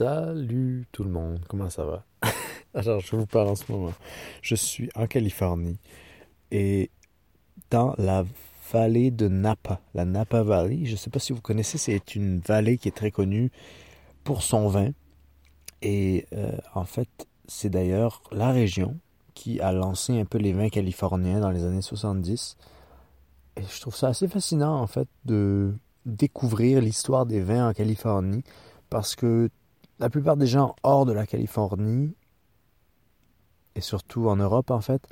Salut tout le monde, comment ça va? Alors, je vous parle en ce moment. Je suis en Californie et dans la vallée de Napa, la Napa Valley. Je ne sais pas si vous connaissez, c'est une vallée qui est très connue pour son vin. Et euh, en fait, c'est d'ailleurs la région qui a lancé un peu les vins californiens dans les années 70. Et je trouve ça assez fascinant, en fait, de découvrir l'histoire des vins en Californie parce que la plupart des gens hors de la Californie, et surtout en Europe en fait,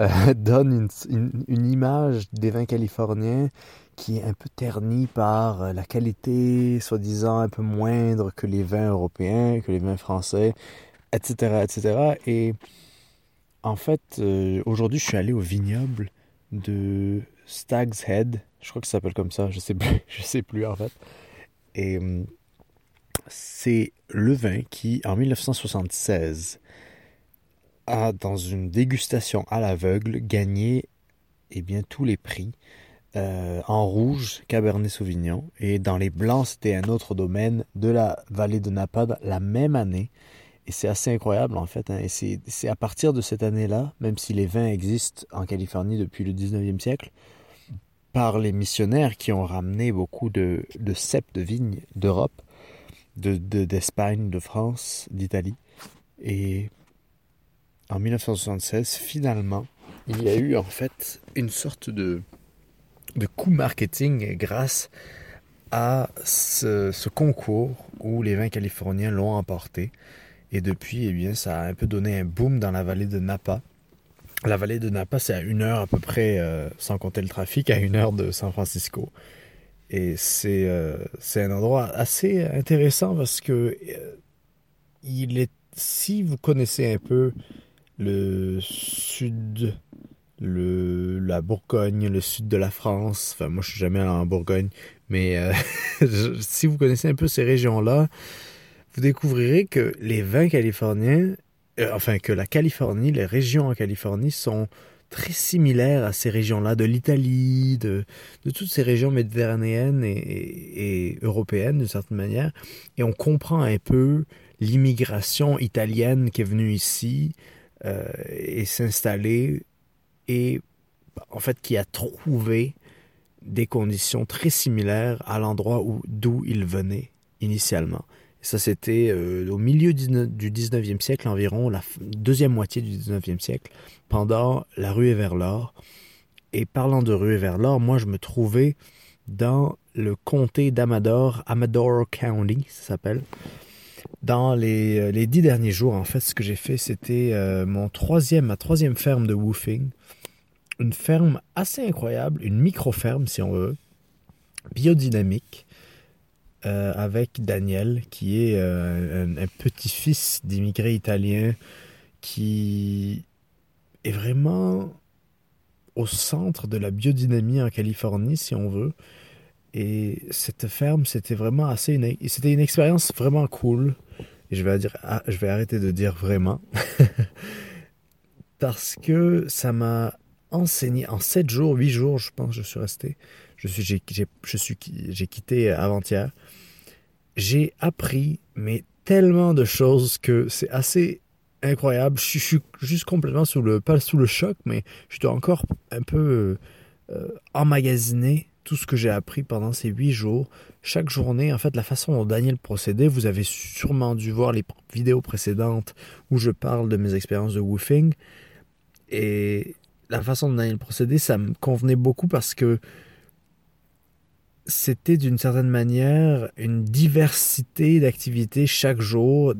euh, donnent une, image des vins californiens qui est un peu ternie par euh, la qualité soi-disant un peu moindre que les vins européens, que les vins français, etc. etc. Et en fait, euh, aujourd'hui, je suis allé au vignoble de Stag's Head. Je crois que ça s'appelle comme ça, je sais plus, je sais plus en fait. Et hum, c'est le vin qui, en 1976, a, dans une dégustation à l'aveugle, gagné eh bien, tous les prix. Euh, en rouge, Cabernet Sauvignon, et dans les blancs, c'était un autre domaine de la vallée de Napa la même année. Et c'est assez incroyable en fait. Hein. Et c'est à partir de cette année-là, même si les vins existent en Californie depuis le 19e siècle, par les missionnaires qui ont ramené beaucoup de, de de vignes d'Europe, d'Espagne, de, de France, d'Italie. Et en 1976, finalement, il y a eu en fait une sorte de, de coup marketing grâce à ce, ce, concours où les vins californiens l'ont emporté. Et depuis, eh bien, ça a un peu donné un boom dans la vallée de Napa. La vallée de Napa, c'est à une heure à peu près, euh, sans compter le trafic, à une heure de San Francisco. Et c'est euh, un endroit assez intéressant parce que euh, il est si vous connaissez un peu le sud, le la Bourgogne, le sud de la France. Enfin, moi, je suis jamais en Bourgogne, mais euh, si vous connaissez un peu ces régions-là, vous découvrirez que les vins californiens, enfin que la Californie, les régions en Californie sont très similaire à ces régions-là, de l'Italie, de, toutes ces régions méditerranéennes et, européennes d'une certaine manière. Et on comprend un peu l'immigration italienne qui est venue ici euh, et s'installer et en fait qui a trouvé des conditions très similaires à l'endroit où d'où il venait initialement. Ça, c'était euh, au milieu du 19e siècle environ, la deuxième moitié du 19e siècle, pendant la ruée vers l'or. Et parlant de ruée vers l'or, moi, je me trouvais dans le comté d'Amador, Amador County, ça s'appelle. Dans les, euh, les, dix derniers jours, en fait, ce que j'ai fait, c'était euh, mon troisième, ma troisième ferme de woofing. Une ferme assez incroyable, une micro-ferme, si on veut, biodynamique, euh, avec Daniel, qui est euh, un, petit-fils d'immigrés italiens qui est vraiment au centre de la biodynamie en Californie, si on veut. Et cette ferme, c'était vraiment assez c'était une expérience vraiment cool. Et je vais dire, ah, je vais arrêter de dire vraiment, parce que ça m'a enseigné en 7 jours, 8 jours, je pense, je suis resté. Je suis, j'ai, je suis, j'ai quitté avant-hier j'ai appris mais tellement de choses que c'est assez incroyable. Je, suis juste complètement sous le pas sous le choc, mais je dois encore un peu euh, emmagasiner tout ce que j'ai appris pendant ces huit jours. Chaque journée, en fait, la façon dont Daniel procédait, vous avez sûrement dû voir les vidéos précédentes où je parle de mes expériences de woofing. Et la façon dont Daniel procédait, ça me convenait beaucoup parce que c'était d'une certaine manière une diversité d'activités chaque jour.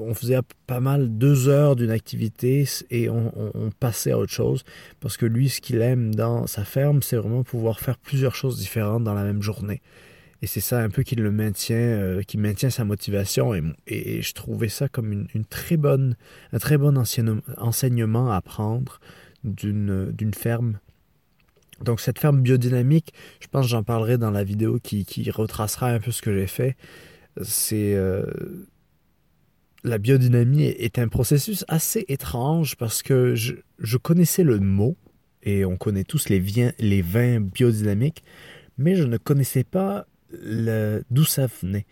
On faisait pas mal deux heures d'une activité et on, passait à autre chose parce que lui, ce qu'il aime dans sa ferme, c'est vraiment pouvoir faire plusieurs choses différentes dans la même journée. Et c'est ça un peu qui le maintient, euh, qui maintient sa motivation. Et, je trouvais ça comme une, très bonne, un très bon enseignement à prendre d'une ferme donc cette ferme biodynamique, je pense que j'en parlerai dans la vidéo qui, retracera un peu ce que j'ai fait. C'est euh, la biodynamie est un processus assez étrange parce que je, connaissais le mot et on connaît tous les, les vins biodynamiques, mais je ne connaissais pas d'où ça venait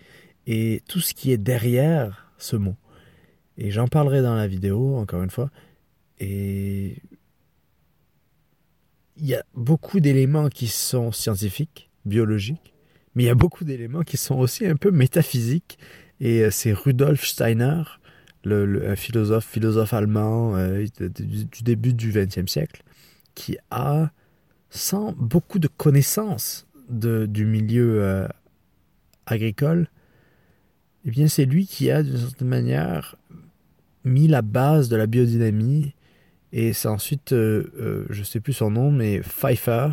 et tout ce qui est derrière ce mot. Et j'en parlerai dans la vidéo, encore une fois. Et il y a beaucoup d'éléments qui sont scientifiques, biologiques, mais il y a beaucoup d'éléments qui sont aussi un peu métaphysiques. Et euh, c'est Rudolf Steiner, un philosophe, allemand euh, du, début du XXe siècle, qui a, sans beaucoup de connaissances du milieu euh, agricole, eh bien c'est lui qui a d'une certaine manière mis la base de la biodynamie et c'est ensuite, je ne sais plus son nom, mais Pfeiffer,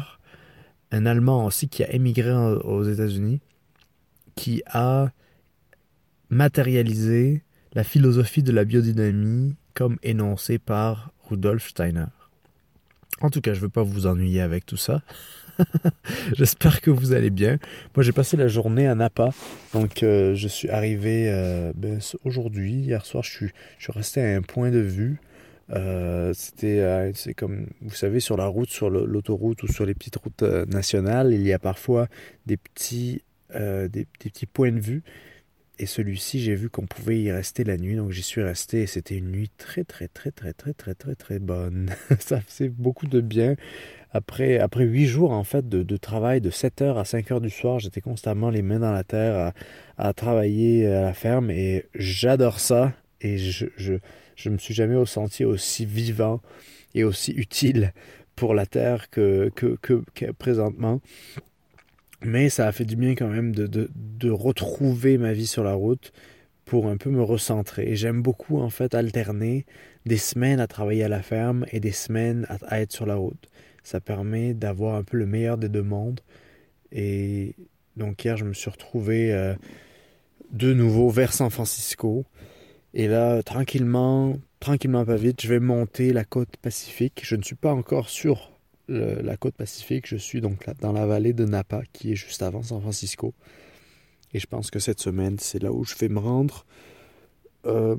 un Allemand aussi qui a émigré aux États-Unis, qui a matérialisé la philosophie de la biodynamie comme énoncée par Rudolf Steiner. En tout cas, je ne veux pas vous ennuyer avec tout ça. J'espère que vous allez bien. Moi, j'ai passé la journée à Napa. Donc, euh, je suis arrivé euh, ben, aujourd'hui. Hier soir, je suis, je suis resté à un point de vue euh, c'était, euh, c'est comme, vous savez, sur la route, sur l'autoroute ou sur les petites routes euh, nationales, il y a parfois des petits, des, petits points de vue. Et celui-ci, j'ai vu qu'on pouvait y rester la nuit, donc j'y suis resté et c'était une nuit très, très, très, très, très, très, très, très bonne. Ça faisait beaucoup de bien. Après, après 8 jours, en fait, de, de travail, de 7h à 5h du soir, j'étais constamment les mains dans la terre à, travailler à la ferme et j'adore ça. Et je je me suis jamais ressenti aussi vivant et aussi utile pour la Terre que, que, présentement. Mais ça a fait du bien quand même de, de, de, retrouver ma vie sur la route pour un peu me recentrer. J'aime beaucoup en fait alterner des semaines à travailler à la ferme et des semaines à, être sur la route. Ça permet d'avoir un peu le meilleur des deux mondes. Et donc hier, je me suis retrouvé euh, de nouveau vers San Francisco. Et là, tranquillement, tranquillement pas vite, je vais monter la côte pacifique. Je ne suis pas encore sur la côte pacifique, je suis donc là, dans la vallée de Napa, qui est juste avant San Francisco. Et je pense que cette semaine, c'est là où je vais me rendre. Euh,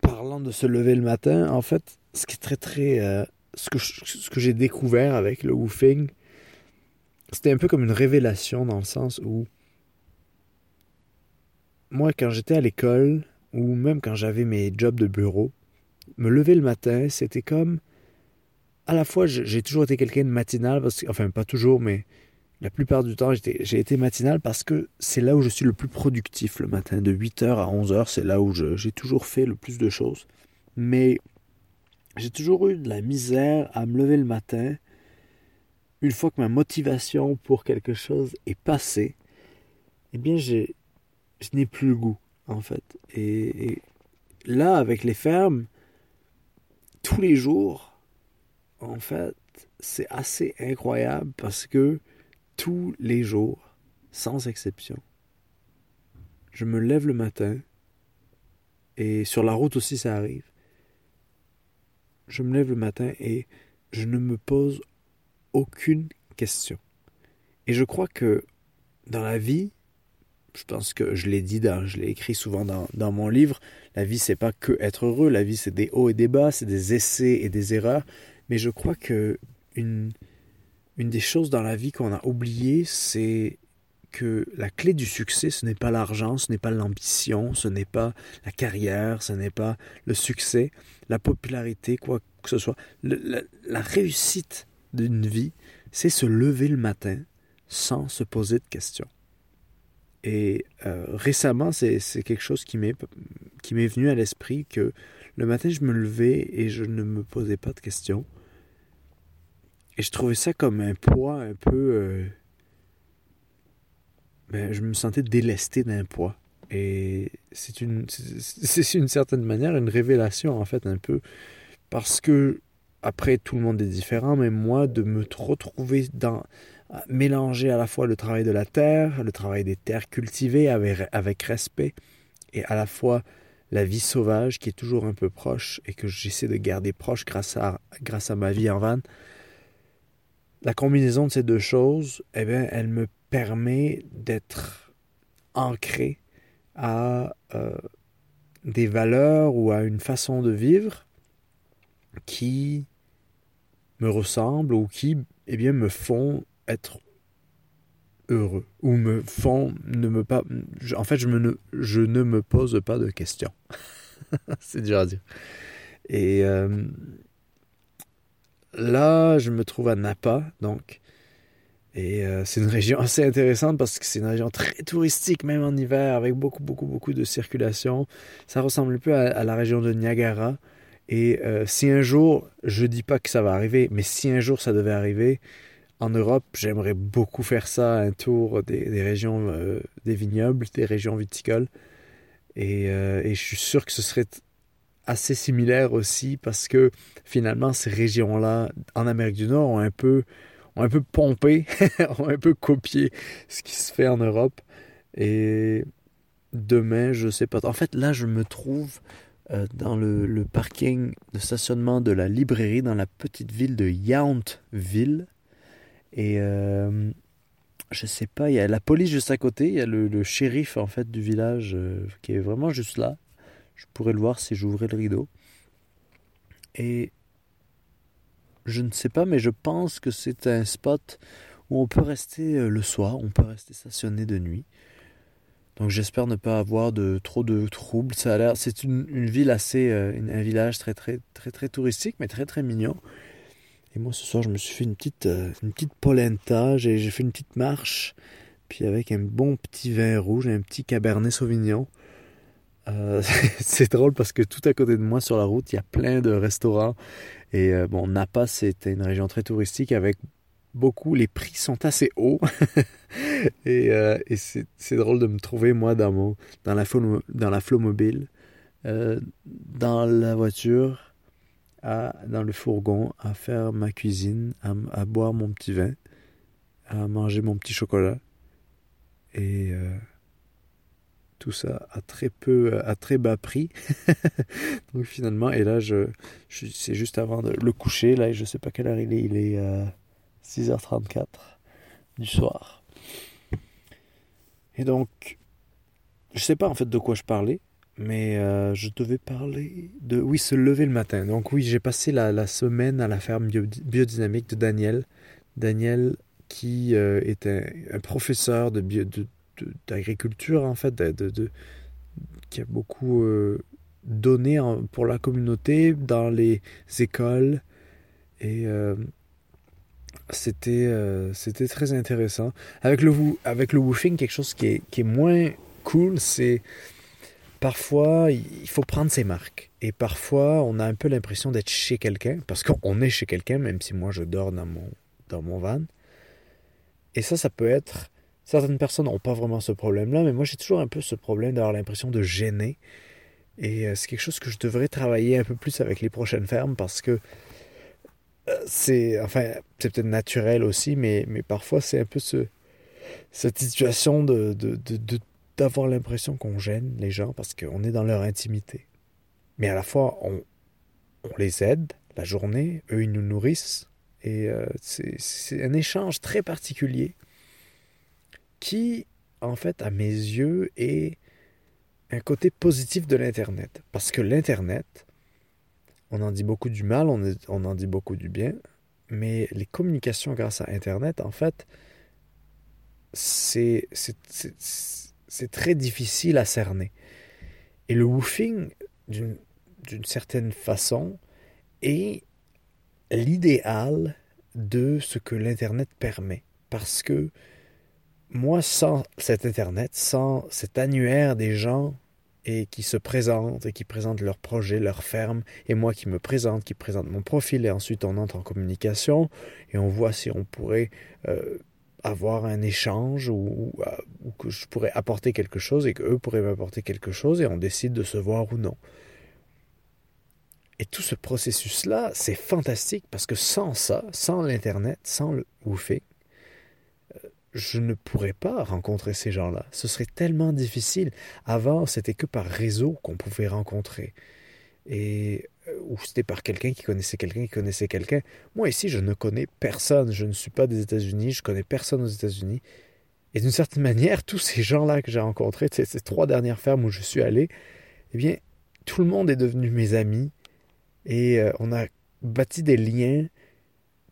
parlant de se lever le matin, en fait, ce qui est très très... Euh, que, ce que j'ai découvert avec le woofing, c'était un peu comme une révélation dans le sens où moi, quand j'étais à l'école, ou même quand j'avais mes jobs de bureau, me lever le matin, c'était comme. À la fois, j'ai toujours été quelqu'un de matinal, parce que, enfin, pas toujours, mais la plupart du temps, j'ai été matinal parce que c'est là où je suis le plus productif le matin. De 8h à 11h, c'est là où j'ai toujours fait le plus de choses. Mais j'ai toujours eu de la misère à me lever le matin. Une fois que ma motivation pour quelque chose est passée, eh bien, j'ai je n'ai plus le goût, en fait. Et, là, avec les fermes, tous les jours, en fait, c'est assez incroyable parce que tous les jours, sans exception, je me lève le matin et sur la route aussi ça arrive. Je me lève le matin et je ne me pose aucune question. Et je crois que dans la vie, je pense que je l'ai dit, je l'ai écrit souvent dans, mon livre, la vie c'est pas que être heureux, la vie c'est des hauts et des bas, c'est des essais et des erreurs, mais je crois que une, des choses dans la vie qu'on a oublié, c'est que la clé du succès, ce n'est pas l'argent, ce n'est pas l'ambition, ce n'est pas la carrière, ce n'est pas le succès, la popularité, quoi que ce soit. la réussite d'une vie, c'est se lever le matin sans se poser de questions. Et euh, récemment, c'est quelque chose qui m'est venu à l'esprit que le matin, je me levais et je ne me posais pas de questions. Et je trouvais ça comme un poids un peu... Euh, ben, je me sentais délesté d'un poids. Et c'est une, c'est une certaine manière une révélation, en fait, un peu. Parce que, après, tout le monde est différent, mais moi, de me retrouver dans mélanger à la fois le travail de la terre, le travail des terres cultivées avec, respect, et à la fois la vie sauvage qui est toujours un peu proche et que j'essaie de garder proche grâce à, grâce à ma vie en van. La combinaison de ces deux choses, eh bien, elle me permet d'être ancré à euh, des valeurs ou à une façon de vivre qui me ressemblent ou qui eh bien, me font être heureux ou me font ne me pas en fait je me je ne me pose pas de questions. C'est dur à dire. Et euh, là je me trouve à Napa donc et euh, c'est une région assez intéressante parce que c'est une région très touristique même en hiver avec beaucoup beaucoup beaucoup de circulation. Ça ressemble un peu à, la région de Niagara. Et euh, si un jour je dis pas que ça va arriver mais si un jour ça devait arriver en Europe, j'aimerais beaucoup faire ça, un tour des, régions euh, des vignobles, des régions viticoles. Euh, et, je suis sûr que ce serait assez similaire aussi parce que finalement, ces régions-là, en Amérique du Nord, ont un peu, ont un peu pompé, ont un peu copié ce qui se fait en Europe. Et demain, je sais pas. En fait, là, je me trouve euh, dans le, parking de stationnement de la librairie dans la petite ville de Yountville et euh, je sais pas, il y a la police juste à côté, il y a le, shérif en fait du village euh, qui est vraiment juste là. Je pourrais le voir si j'ouvrais le rideau. Et je ne sais pas, mais je pense que c'est un spot où on peut rester euh, le soir, on peut rester stationné de nuit. Donc j'espère ne pas avoir de trop de troubles. Ça a l'air, c'est une, une, ville assez, un village très très très très touristique, mais très très mignon. Et moi, ce soir, je me suis fait une petite, euh, une petite polenta. J'ai, fait une petite marche. Puis avec un bon petit vin rouge, un petit cabernet sauvignon. Euh, c'est drôle parce que tout à côté de moi sur la route, il y a plein de restaurants. Et euh, bon, Napa, c'était une région très touristique avec beaucoup. Les prix sont assez hauts. et, c'est, drôle de me trouver, moi, dans, dans, la, dans la flot dans la voiture dans le fourgon à faire ma cuisine, à, boire mon petit vin, à manger mon petit chocolat. Et euh, tout ça à très peu, à très bas prix. Donc finalement, et là, je, c'est juste avant de le coucher. Là, je sais pas quelle heure il est. Il est 6h34 euh, du soir. Et donc, je sais pas en fait de quoi je parlais. Mais euh, je devais parler de... Oui, se lever le matin. Donc oui, j'ai passé la, semaine à la ferme biodynamique de Daniel. Daniel qui euh, est un, professeur de d'agriculture, en fait, de, qui a beaucoup euh, donné pour la communauté dans les écoles. Et c'était c'était très intéressant. Avec le, avec le woofing, quelque chose qui est, qui est moins cool, c'est parfois, il faut prendre ses marques. Et parfois, on a un peu l'impression d'être chez quelqu'un, parce qu'on est chez quelqu'un, même si moi je dors dans mon, dans mon van. Et ça, ça peut être... Certaines personnes n'ont pas vraiment ce problème-là, mais moi j'ai toujours un peu ce problème d'avoir l'impression de gêner. Et euh, c'est quelque chose que je devrais travailler un peu plus avec les prochaines fermes, parce que euh, c'est... Enfin, c'est peut-être naturel aussi, mais, mais parfois c'est un peu ce, cette situation de, de, de d'avoir l'impression qu'on gêne les gens parce qu'on est dans leur intimité. Mais à la fois, on, les aide la journée, eux, ils nous nourrissent. Et euh, c'est un échange très particulier qui, en fait, à mes yeux, est un côté positif de l'Internet. Parce que l'Internet, on en dit beaucoup du mal, on, on en dit beaucoup du bien, mais les communications grâce à Internet, en fait, c'est c'est très difficile à cerner. Et le woofing, d'une certaine façon, est l'idéal de ce que l'Internet permet. Parce que moi, sans cet Internet, sans cet annuaire des gens et qui se présentent et qui présentent leurs projets, leurs fermes, et moi qui me présente, qui présente mon profil, et ensuite on entre en communication et on voit si on pourrait euh, avoir un échange ou, ou, que je pourrais apporter quelque chose et qu'eux pourraient m'apporter quelque chose et on décide de se voir ou non. Et tout ce processus-là, c'est fantastique parce que sans ça, sans l'Internet, sans le woofing, euh, je ne pourrais pas rencontrer ces gens-là. Ce serait tellement difficile. Avant, c'était que par réseau qu'on pouvait rencontrer. Et euh, ou c'était par quelqu'un qui connaissait quelqu'un qui connaissait quelqu'un. Moi ici, je ne connais personne. Je ne suis pas des États-Unis. Je connais personne aux États-Unis. Et d'une certaine manière, tous ces gens-là que j'ai rencontrés, ces, ces trois dernières fermes où je suis allé, eh bien, tout le monde est devenu mes amis. Et euh, on a bâti des liens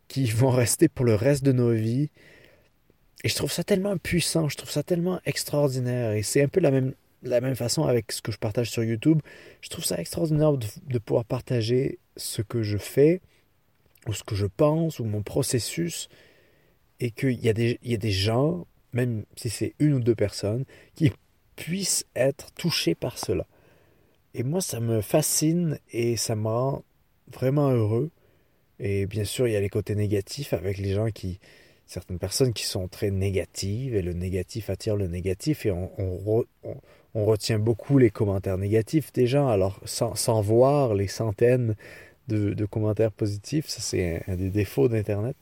qui vont rester pour le reste de nos vies. et je trouve ça tellement puissant, je trouve ça tellement extraordinaire. Et c'est un peu la même, la même façon avec ce que je partage sur YouTube. Je trouve ça extraordinaire de, de pouvoir partager ce que je fais, ou ce que je pense, ou mon processus, et qu'il y, a des, il y a des gens, même si c'est une ou deux personnes, qui puissent être touchés par cela. Et moi, ça me fascine et ça me rend vraiment heureux. Et bien sûr, il y a les côtés négatifs avec les gens qui, certaines personnes qui sont très négatives et le négatif attire le négatif et on, retient beaucoup les commentaires négatifs des gens alors sans, voir les centaines de, commentaires positifs ça c'est un, des défauts d'internet.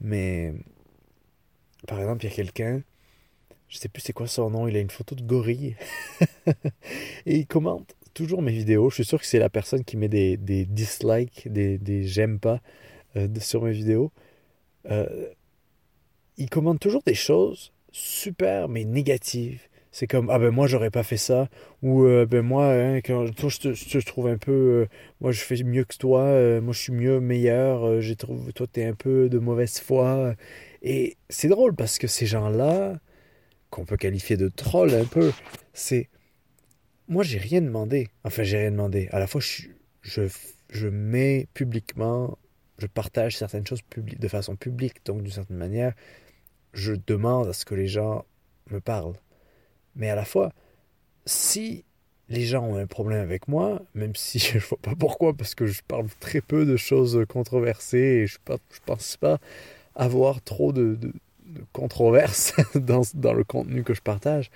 Mais par exemple il y a quelqu'un je sais plus c'est quoi son nom il a une photo de gorille. Et il commente toujours mes vidéos. Je suis sûr que c'est la personne qui met des, dislikes des, j'aime pas euh, sur mes vidéos. Euh, il commande toujours des choses super mais négatives. C'est comme ah ben moi j'aurais pas fait ça. Ou euh, ben moi hein, quand toi, je, te, je, trouve un peu euh, moi je fais mieux que toi euh, moi je suis mieux meilleur j'ai trouvé toi t'es un peu de mauvaise foi. Et c'est drôle parce que ces gens-là qu'on peut qualifier de trolls un peu c'est moi j'ai rien demandé. Enfin j'ai rien demandé. À la fois je, je, je mets publiquement je partage certaines choses de façon publique donc d'une certaine manière je demande à ce que les gens me parlent. Mais à la fois, si les gens ont un problème avec moi, même si je ne vois pas pourquoi, parce que je parle très peu de choses controversées et je ne pense pas avoir trop de, controverses dans, le contenu que je partage.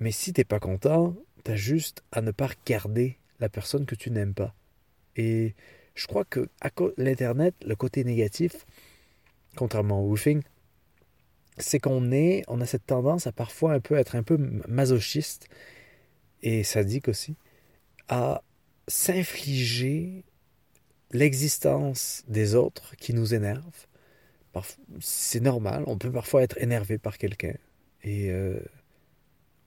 Mais si tu n'es pas content, tu as juste à ne pas regarder la personne que tu n'aimes pas. Et je crois que l'Internet, le côté négatif, contrairement au woofing, c'est qu'on est, on a cette tendance à parfois un peu être un peu masochiste et sadique aussi, à s'infliger l'existence des autres qui nous énerve. C'est normal, on peut parfois être énervé par quelqu'un et euh,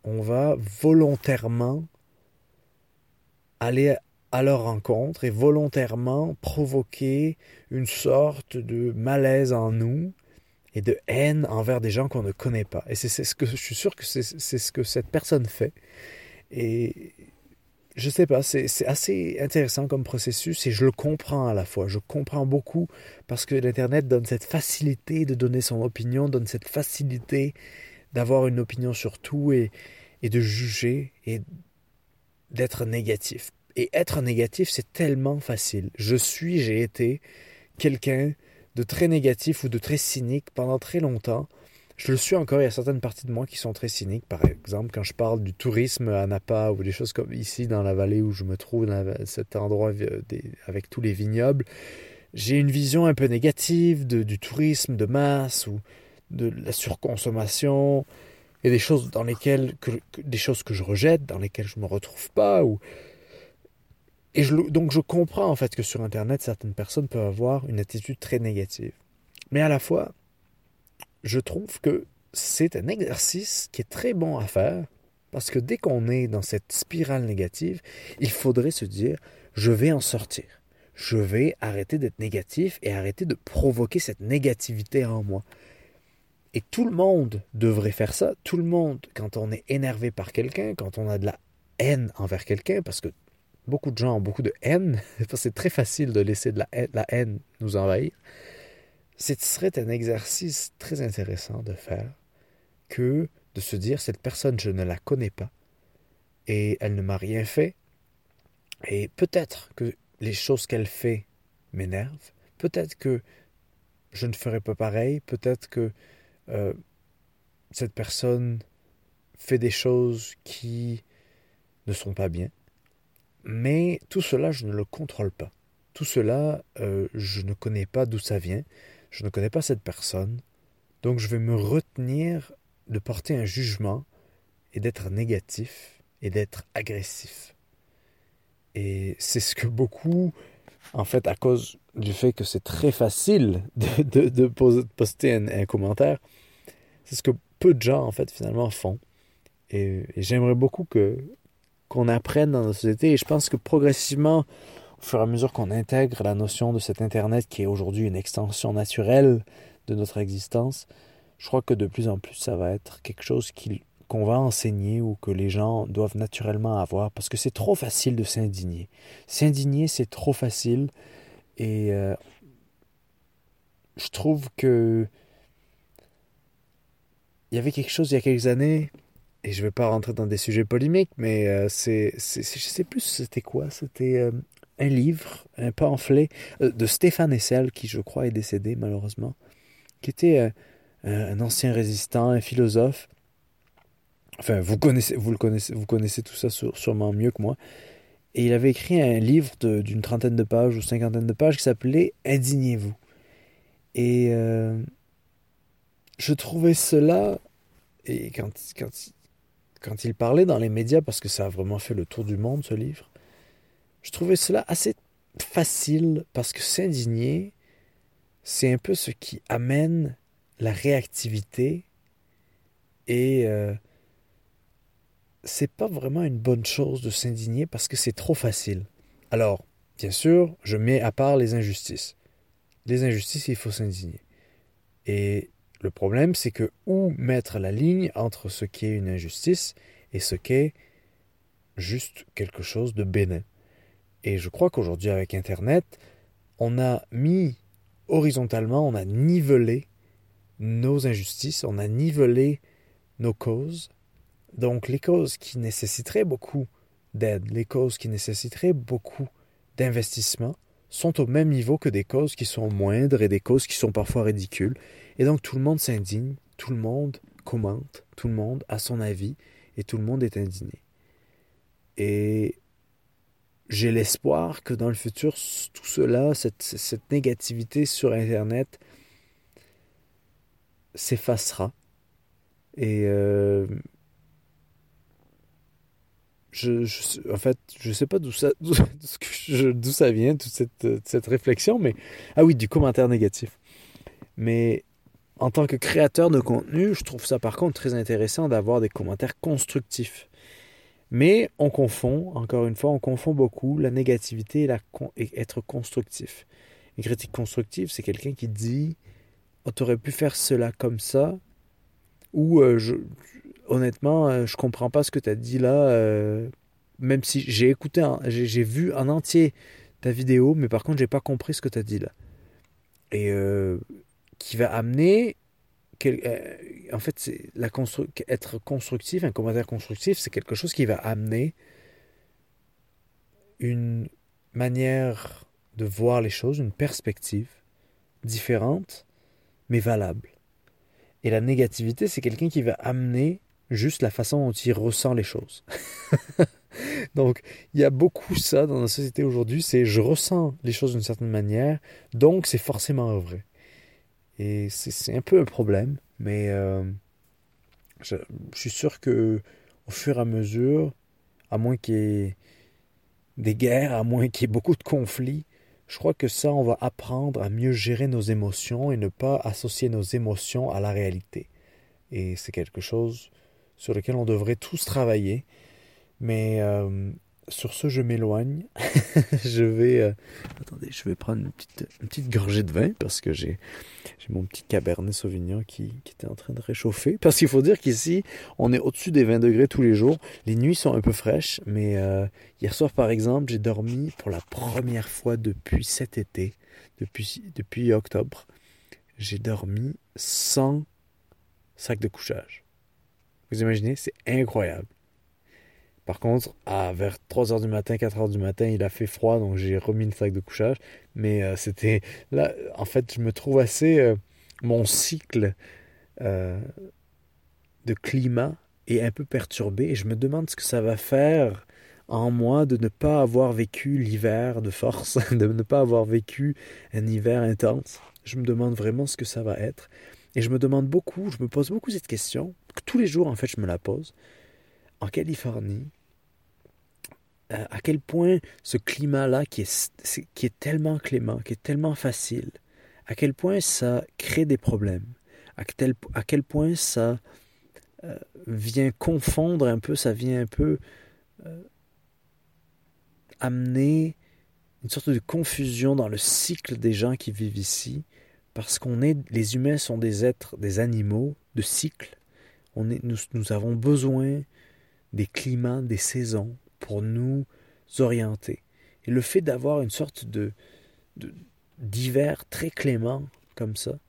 on va volontairement aller à leur rencontre et volontairement provoquer une sorte de malaise en nous et de haine envers des gens qu'on ne connaît pas. Et c'est ce que je suis sûr que c'est ce que cette personne fait. Et je sais pas, c'est assez intéressant comme processus et je le comprends à la fois. Je comprends beaucoup parce que l'Internet donne cette facilité de donner son opinion, donne cette facilité d'avoir une opinion sur tout et, et de juger et d'être négatif. Et être négatif, c'est tellement facile. Je suis, j'ai été quelqu'un de très négatif ou de très cynique pendant très longtemps. Je le suis encore, il y a certaines parties de moi qui sont très cyniques. Par exemple, quand je parle du tourisme à Napa ou des choses comme ici dans la vallée où je me trouve, dans cet endroit avec tous les vignobles, j'ai une vision un peu négative de, du tourisme de masse ou de la surconsommation et des choses dans lesquelles que, des choses que je rejette, dans lesquelles je me retrouve pas ou et donc je comprends en fait que sur Internet, certaines personnes peuvent avoir une attitude très négative. Mais à la fois, je trouve que c'est un exercice qui est très bon à faire, parce que dès qu'on est dans cette spirale négative, il faudrait se dire, je vais en sortir. Je vais arrêter d'être négatif et arrêter de provoquer cette négativité en moi. Et tout le monde devrait faire ça. Tout le monde, quand on est énervé par quelqu'un, quand on a de la haine envers quelqu'un, parce que beaucoup de gens ont beaucoup de haine, c'est très facile de laisser de la haine, la haine nous envahir, ce serait un exercice très intéressant de faire que de se dire cette personne, je ne la connais pas et elle ne m'a rien fait. Et peut-être que les choses qu'elle fait m'énervent, peut-être que je ne ferai pas pareil, peut-être que euh, cette personne fait des choses qui ne sont pas bien. Mais tout cela, je ne le contrôle pas. Tout cela, euh, je ne connais pas d'où ça vient. Je ne connais pas cette personne. Donc je vais me retenir de porter un jugement et d'être négatif et d'être agressif. Et c'est ce que beaucoup, en fait, à cause du fait que c'est très facile de, de, poster un, commentaire, c'est ce que peu de gens, en fait, finalement font. et j'aimerais beaucoup que qu'on apprenne dans notre société. Et je pense que progressivement, au fur et à mesure qu'on intègre la notion de cet Internet qui est aujourd'hui une extension naturelle de notre existence, je crois que de plus en plus ça va être quelque chose qu'on va enseigner ou que les gens doivent naturellement avoir parce que c'est trop facile de s'indigner. S'indigner, c'est trop facile et euh, je trouve que il y avait quelque chose il y a quelques années et je ne vais pas rentrer dans des sujets polémiques, mais euh, c'est, je sais plus c'était quoi. C'était euh, un livre, un pamphlet euh, de Stéphane Hessel, qui je crois est décédé malheureusement, qui était un ancien résistant, un philosophe. Enfin, vous connaissez, vous le connaissez, vous connaissez tout ça sûrement mieux que moi. Et il avait écrit un livre d'une trentaine de pages ou cinquantaine de pages qui s'appelait Indignez-vous. Et je trouvais cela, et quand, quand, quand il parlait dans les médias, parce que ça a vraiment fait le tour du monde, ce livre, je trouvais cela assez facile, parce que s'indigner, c'est un peu ce qui amène la réactivité et euh, c'est pas vraiment une bonne chose de s'indigner parce que c'est trop facile. Alors, bien sûr, je mets à part les injustices. Les injustices, il faut s'indigner. Et le problème, c'est que où mettre la ligne entre ce qui est une injustice et ce qui est juste quelque chose de bénin. Et je crois qu'aujourd'hui, avec Internet, on a mis horizontalement, on a nivelé nos injustices, on a nivelé nos causes. Donc les causes qui nécessiteraient beaucoup d'aide, les causes qui nécessiteraient beaucoup d'investissement, sont au même niveau que des causes qui sont moindres et des causes qui sont parfois ridicules et donc tout le monde s'indigne, tout le monde commente, tout le monde a son avis et tout le monde est indigné. Et j'ai l'espoir que dans le futur, tout cela, cette, négativité sur Internet s'effacera. Et euh, en fait, je ne sais pas d'où ça, vient, toute cette, réflexion, mais... Ah oui, du commentaire négatif. Mais en tant que créateur de contenu, je trouve ça par contre très intéressant d'avoir des commentaires constructifs. Mais on confond, encore une fois, on confond beaucoup la négativité et, être constructif. Une critique constructive, c'est quelqu'un qui dit oh, Tu aurais pu faire cela comme ça, ou euh, je, honnêtement, euh, je comprends pas ce que tu as dit là, euh, même si j'ai écouté, j'ai vu en entier ta vidéo, mais par contre, j'ai pas compris ce que tu as dit là. Et qui va amener euh, en fait, la être constructif, un commentaire constructif, c'est quelque chose qui va amener une manière de voir les choses, une perspective différente, mais valable. Et la négativité, c'est quelqu'un qui va amener juste la façon dont il ressent les choses. donc, il y a beaucoup ça dans la société aujourd'hui, c'est je ressens les choses d'une certaine manière, donc c'est forcément vrai. Et c'est un peu un problème, mais euh, je, suis sûr que au fur et à mesure, à moins qu'il y ait des guerres, à moins qu'il y ait beaucoup de conflits, je crois que ça, on va apprendre à mieux gérer nos émotions et ne pas associer nos émotions à la réalité. Et c'est quelque chose sur lequel on devrait tous travailler. Mais euh, sur ce, je m'éloigne. je vais. Euh, attendez, je vais prendre une petite, une petite gorgée de vin parce que j'ai mon petit Cabernet Sauvignon qui, qui, était en train de réchauffer. Parce qu'il faut dire qu'ici, on est au-dessus des 20 degrés tous les jours. Les nuits sont un peu fraîches, mais euh, hier soir, par exemple, j'ai dormi pour la première fois depuis cet été, depuis, depuis octobre. J'ai dormi sans sac de couchage. Vous imaginez, c'est incroyable. Par contre, à vers 3h du matin, 4h du matin, il a fait froid, donc j'ai remis le sac de couchage. Mais euh, c'était là, en fait, je me trouve assez. Euh, mon cycle euh, de climat est un peu perturbé et je me demande ce que ça va faire en moi de ne pas avoir vécu l'hiver de force, de ne pas avoir vécu un hiver intense. Je me demande vraiment ce que ça va être. Et je me demande beaucoup, je me pose beaucoup cette question, tous les jours en fait je me la pose. En Californie, euh, à quel point ce climat-là, qui est, qui est tellement clément, qui est tellement facile, à quel point ça crée des problèmes, à, à quel point ça euh, vient confondre un peu, ça vient un peu euh, amener une sorte de confusion dans le cycle des gens qui vivent ici, parce qu'on est, les humains sont des êtres, des animaux de cycle. On est, nous, avons besoin des climats, des saisons pour nous orienter. Et le fait d'avoir une sorte de, d'hiver très clément comme ça,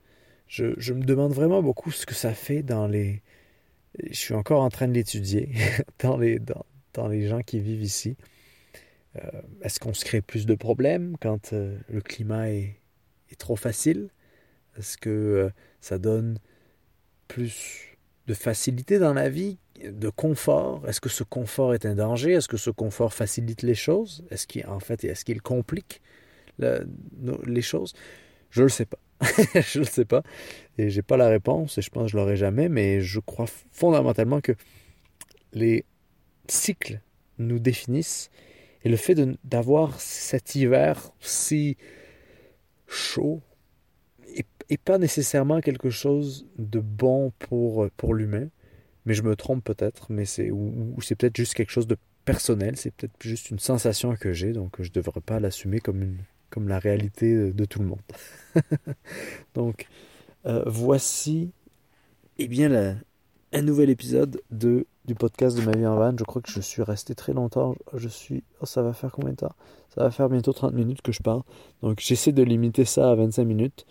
je, je, me demande vraiment beaucoup ce que ça fait dans les. Je suis encore en train de l'étudier dans les, dans, dans, les gens qui vivent ici. Euh, est-ce qu'on se crée plus de problèmes quand euh, le climat est, est trop facile? Est-ce que euh, ça donne plus de facilité dans la vie, de confort? Est-ce que ce confort est un danger? Est-ce que ce confort facilite les choses? Est-ce qu'il en fait est-ce qu'il complique les choses? Je ne le sais pas. je ne le sais pas. Et j'ai pas la réponse et je pense que je l'aurai jamais mais je crois fondamentalement que les cycles nous définissent et le fait d'avoir cet hiver si chaud et pas nécessairement quelque chose de bon pour, pour l'humain. Mais je me trompe peut-être, mais c'est ou, c'est peut-être juste quelque chose de personnel, c'est peut-être juste une sensation que j'ai, donc je ne devrais pas l'assumer comme, une, comme la réalité de tout le monde. donc euh, voici eh bien un nouvel épisode de, du podcast de ma vie en van. Je crois que je suis resté très longtemps. Je suis. Oh, ça va faire combien de temps? Ça va faire bientôt 30 minutes que je parle. Donc j'essaie de limiter ça à 25 minutes.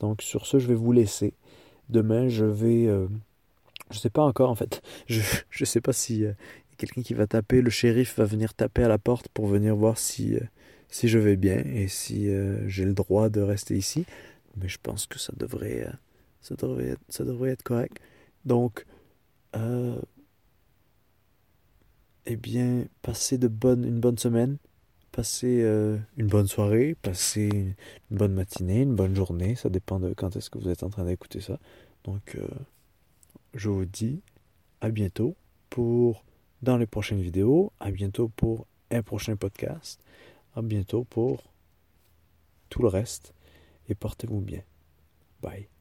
Donc sur ce, je vais vous laisser. Demain, je vais... Euh, je sais pas encore en fait. Je ne sais pas si euh, quelqu'un qui va taper. Le shérif va venir taper à la porte pour venir voir si, euh, si je vais bien et si j'ai le droit de rester ici. Mais je pense que ça devrait, ça devrait, être, ça devrait être correct. Donc, eh bien, passez de bonne, une bonne semaine passez euh, une bonne soirée, passez une bonne matinée, une bonne journée, ça dépend de quand est-ce que vous êtes en train d'écouter ça. Donc euh, je vous dis à bientôt pour dans les prochaines vidéos, à bientôt pour un prochain podcast, à bientôt pour tout le reste et portez-vous bien. Bye.